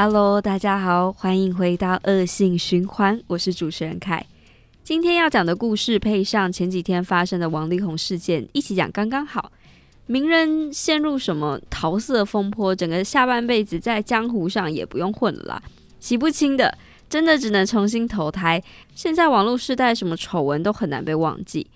Hello，大家好，欢迎回到恶性循环，我是主持人凯。今天要讲的故事配上前几天发生的王力宏事件一起讲，刚刚好。名人陷入什么桃色风波，整个下半辈子在江湖上也不用混了啦，洗不清的，真的只能重新投胎。现在网络时代，什么丑闻都很难被忘记。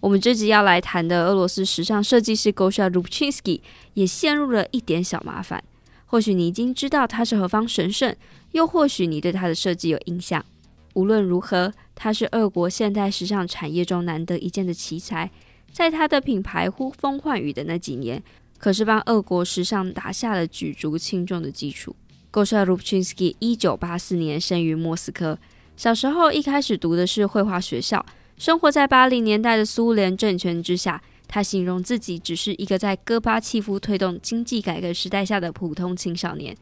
我们这集要来谈的俄罗斯时尚设计师 Gosha Rubchinski 也陷入了一点小麻烦。或许你已经知道他是何方神圣，又或许你对他的设计有印象。无论如何，他是俄国现代时尚产业中难得一见的奇才。在他的品牌呼风唤雨的那几年，可是帮俄国时尚打下了举足轻重的基础。Gosha Rubchinskiy 一九八四年生于莫斯科，小时候一开始读的是绘画学校，生活在八零年代的苏联政权之下。他形容自己只是一个在戈巴契夫推动经济改革时代下的普通青少年，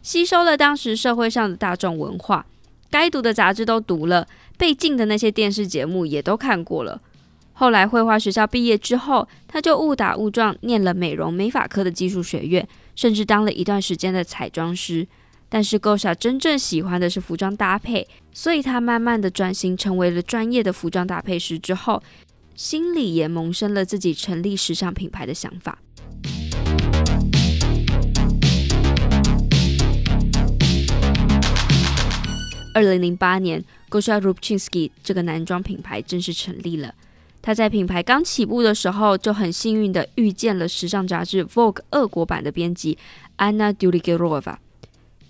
吸收了当时社会上的大众文化，该读的杂志都读了，被禁的那些电视节目也都看过了。后来绘画学校毕业之后，他就误打误撞念了美容美发科的技术学院，甚至当了一段时间的彩妆师。但是 Gosha 真正喜欢的是服装搭配，所以他慢慢的转型成为了专业的服装搭配师之后，心里也萌生了自己成立时尚品牌的想法。二零零八年，Gosha Rubchinskiy 这个男装品牌正式成立了。他在品牌刚起步的时候，就很幸运的遇见了时尚杂志《Vogue》俄国版的编辑安娜·杜里格罗娃。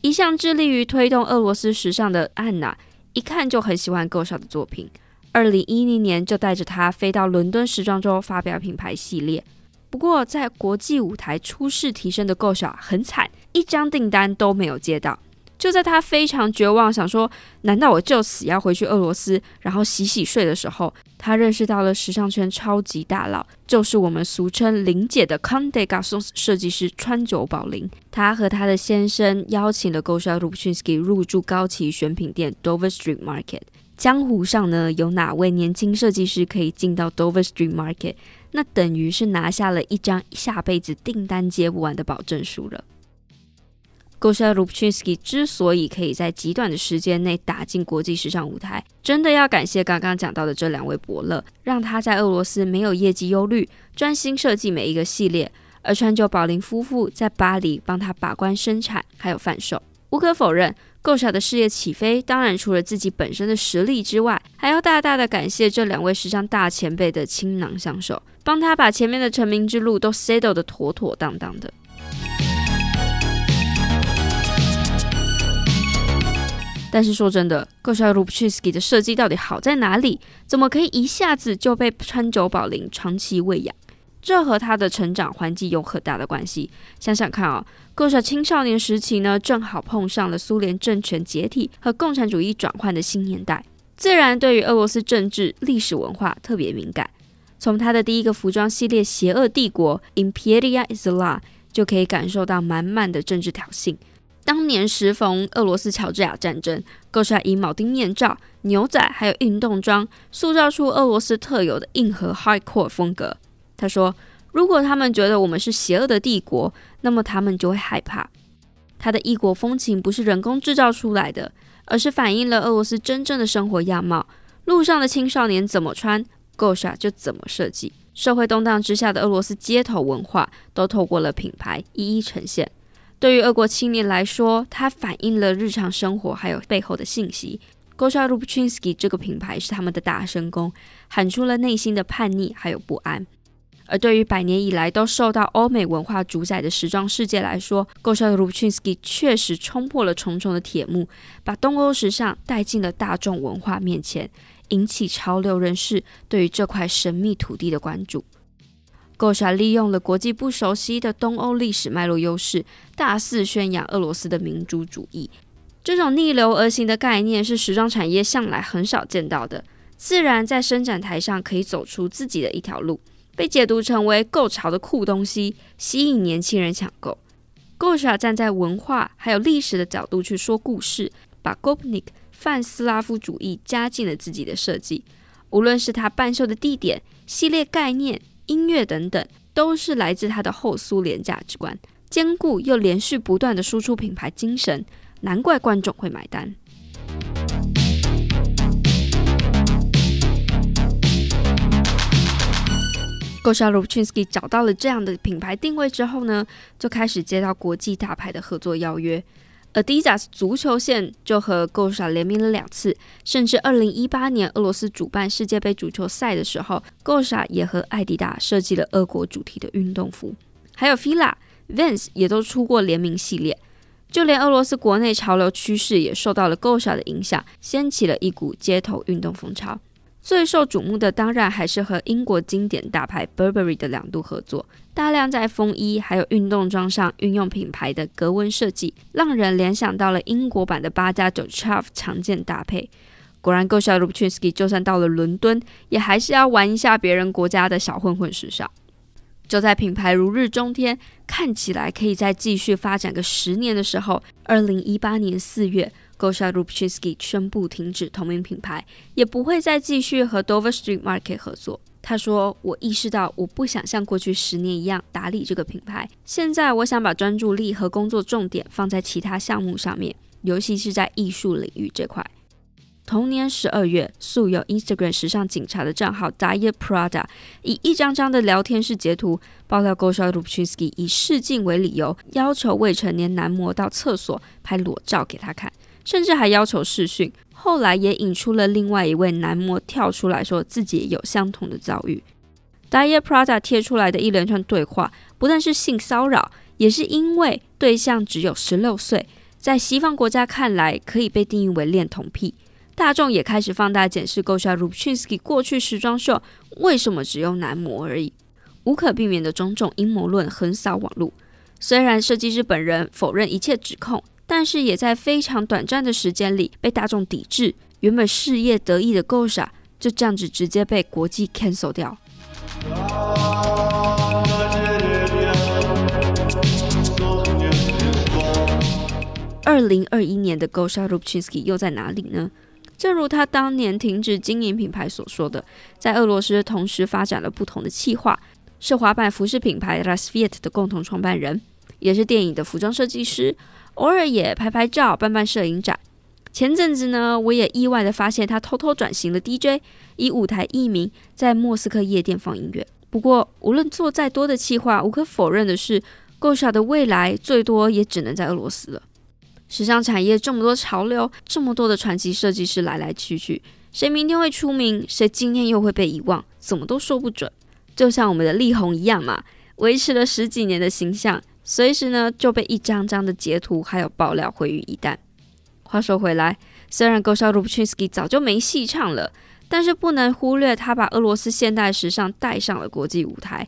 一向致力于推动俄罗斯时尚的安娜，一看就很喜欢 Gosha 的作品。二零一零年，就带着他飞到伦敦时装周发表品牌系列。不过，在国际舞台初试啼声的构想很惨，一张订单都没有接到。就在他非常绝望，想说“难道我就此要回去俄罗斯，然后洗洗睡”的时候，他认识到了时尚圈超级大佬，就是我们俗称“玲姐”的 Conde g a s o n s 设计师川久保玲。他和他的先生邀请了 Gosha Rubchinskiy 入驻高级选品店 Dover Street Market。江湖上呢，有哪位年轻设计师可以进到 Dover Street Market，那等于是拿下了一张下辈子订单接不完的保证书了。Gosha Rubchinskiy 之所以可以在极短的时间内打进国际时尚舞台，真的要感谢刚刚讲到的这两位伯乐，让他在俄罗斯没有业绩忧虑，专心设计每一个系列。而川久保玲夫妇在巴黎帮他把关生产，还有贩售。无可否认，Gosha 的事业起飞，当然除了自己本身的实力之外，还要大大的感谢这两位时尚大前辈的倾囊相授，帮他把前面的成名之路都 settle 得妥妥当当的。但是说真的，Gosha Rubchinskiy 的设计到底好在哪里？怎么可以一下子就被川久保玲长期喂养？这和他的成长环境有很大的关系。想想看啊，Gosha 青少年时期呢，正好碰上了苏联政权解体和共产主义转换的新年代，自然对于俄罗斯政治、历史文化特别敏感。从他的第一个服装系列“邪恶帝国 ”（Imperia Zla） 就可以感受到满满的政治挑衅。当年时逢俄罗斯乔治亚战争，Gosha 以铆钉面罩、牛仔还有运动装，塑造出俄罗斯特有的硬核 hardcore 风格。他说：“如果他们觉得我们是邪恶的帝国，那么他们就会害怕。他的异国风情不是人工制造出来的，而是反映了俄罗斯真正的生活样貌。路上的青少年怎么穿，Gosha 就怎么设计。社会动荡之下的俄罗斯街头文化，都透过了品牌一一呈现。”对于俄国青年来说，它反映了日常生活还有背后的信息。Gosha r u b c h i n s k y 这个品牌是他们的大声公，喊出了内心的叛逆还有不安。而对于百年以来都受到欧美文化主宰的时装世界来说，Gosha Rubchinskiy 确实冲破了重重的铁幕，把东欧时尚带进了大众文化面前，引起潮流人士对于这块神秘土地的关注。Gosha 利用了国际不熟悉的东欧历史脉络优势，大肆宣扬俄罗斯的民主主义。这种逆流而行的概念是时装产业向来很少见到的，自然在伸展台上可以走出自己的一条路，被解读成为够潮的酷东西，吸引年轻人抢购。Gosha 站在文化还有历史的角度去说故事，把 Gopnik 泛斯拉夫主义加进了自己的设计。无论是他办秀的地点、系列概念。音乐等等，都是来自他的后苏联价值观，坚固又连续不断的输出品牌精神，难怪观众会买单。Gosha Rubchinskiy 找到了这样的品牌定位之后呢，就开始接到国际大牌的合作邀约。Adidas 足球线就和 Gosha 联名了两次，甚至2018年俄罗斯主办世界杯足球赛的时候，Gosha 也和爱迪达设计了俄国主题的运动服。还有 Fila、Vans 也都出过联名系列。就连俄罗斯国内潮流趋势也受到了 Gosha 的影响，掀起了一股街头运动风潮。最受瞩目的当然还是和英国经典大牌 Burberry 的两度合作，大量在风衣还有运动装上运用品牌的格纹设计，让人联想到了英国版的八加九 Chav 常见搭配。果然，Gosha Rubchinskiy 就算到了伦敦，也还是要玩一下别人国家的小混混时尚。就在品牌如日中天，看起来可以再继续发展个十年的时候，二零一八年四月。Gosha Rubchinskiy 宣布停止同名品牌，也不会再继续和 Dover Street Market 合作。他说：“我意识到我不想像过去十年一样打理这个品牌，现在我想把专注力和工作重点放在其他项目上面，尤其是在艺术领域这块。”同年十二月，素有 Instagram 时尚警察的账号 Diet Prada 以一张张的聊天室截图爆料，Gosha Rubchinskiy 以试镜为理由，要求未成年男模到厕所拍裸照给他看。甚至还要求试训，后来也引出了另外一位男模跳出来说自己有相同的遭遇。Diet Prada 贴出来的一连串对话，不但是性骚扰，也是因为对象只有十六岁，在西方国家看来可以被定义为恋童癖。大众也开始放大检视 Gosha Rubchinskiy 过去时装秀为什么只有男模而已，无可避免的种种阴谋论横扫网络。虽然设计师本人否认一切指控。但是也在非常短暂的时间里被大众抵制，原本事业得意的 Gosha 就这样子直接被国际 cancel 掉。二零二一年的 Gosha Rubchinsky 又在哪里呢？正如他当年停止经营品牌所说的，在俄罗斯同时发展了不同的企划，是滑板服饰品牌 Rasviet 的共同创办人，也是电影的服装设计师。偶尔也拍拍照，办办摄影展。前阵子呢，我也意外的发现他偷偷转型了 DJ，以舞台艺名在莫斯科夜店放音乐。不过，无论做再多的企划，无可否认的是，Gosha 的未来最多也只能在俄罗斯了。时尚产业这么多潮流，这么多的传奇设计师来来去去，谁明天会出名，谁今天又会被遗忘，怎么都说不准。就像我们的力宏一样嘛，维持了十几年的形象。随时呢就被一张张的截图还有爆料毁于一旦。话说回来，虽然 Gosha Rubchinskiy 早就没戏唱了，但是不能忽略他把俄罗斯现代时尚带上了国际舞台。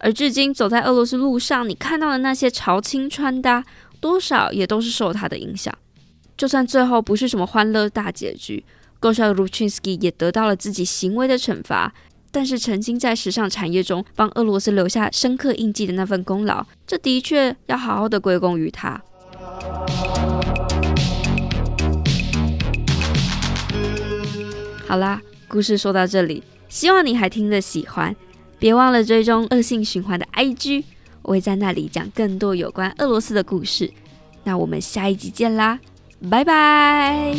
而至今走在俄罗斯路上，你看到的那些潮青穿搭，多少也都是受他的影响。就算最后不是什么欢乐大结局，Gosha Rubchinskiy 也得到了自己行为的惩罚。但是曾经在时尚产业中帮俄罗斯留下深刻印记的那份功劳，这的确要好好的归功于他。好啦，故事说到这里，希望你还听得喜欢。别忘了追踪恶性循环的 IG，我会在那里讲更多有关俄罗斯的故事。那我们下一集见啦，拜拜。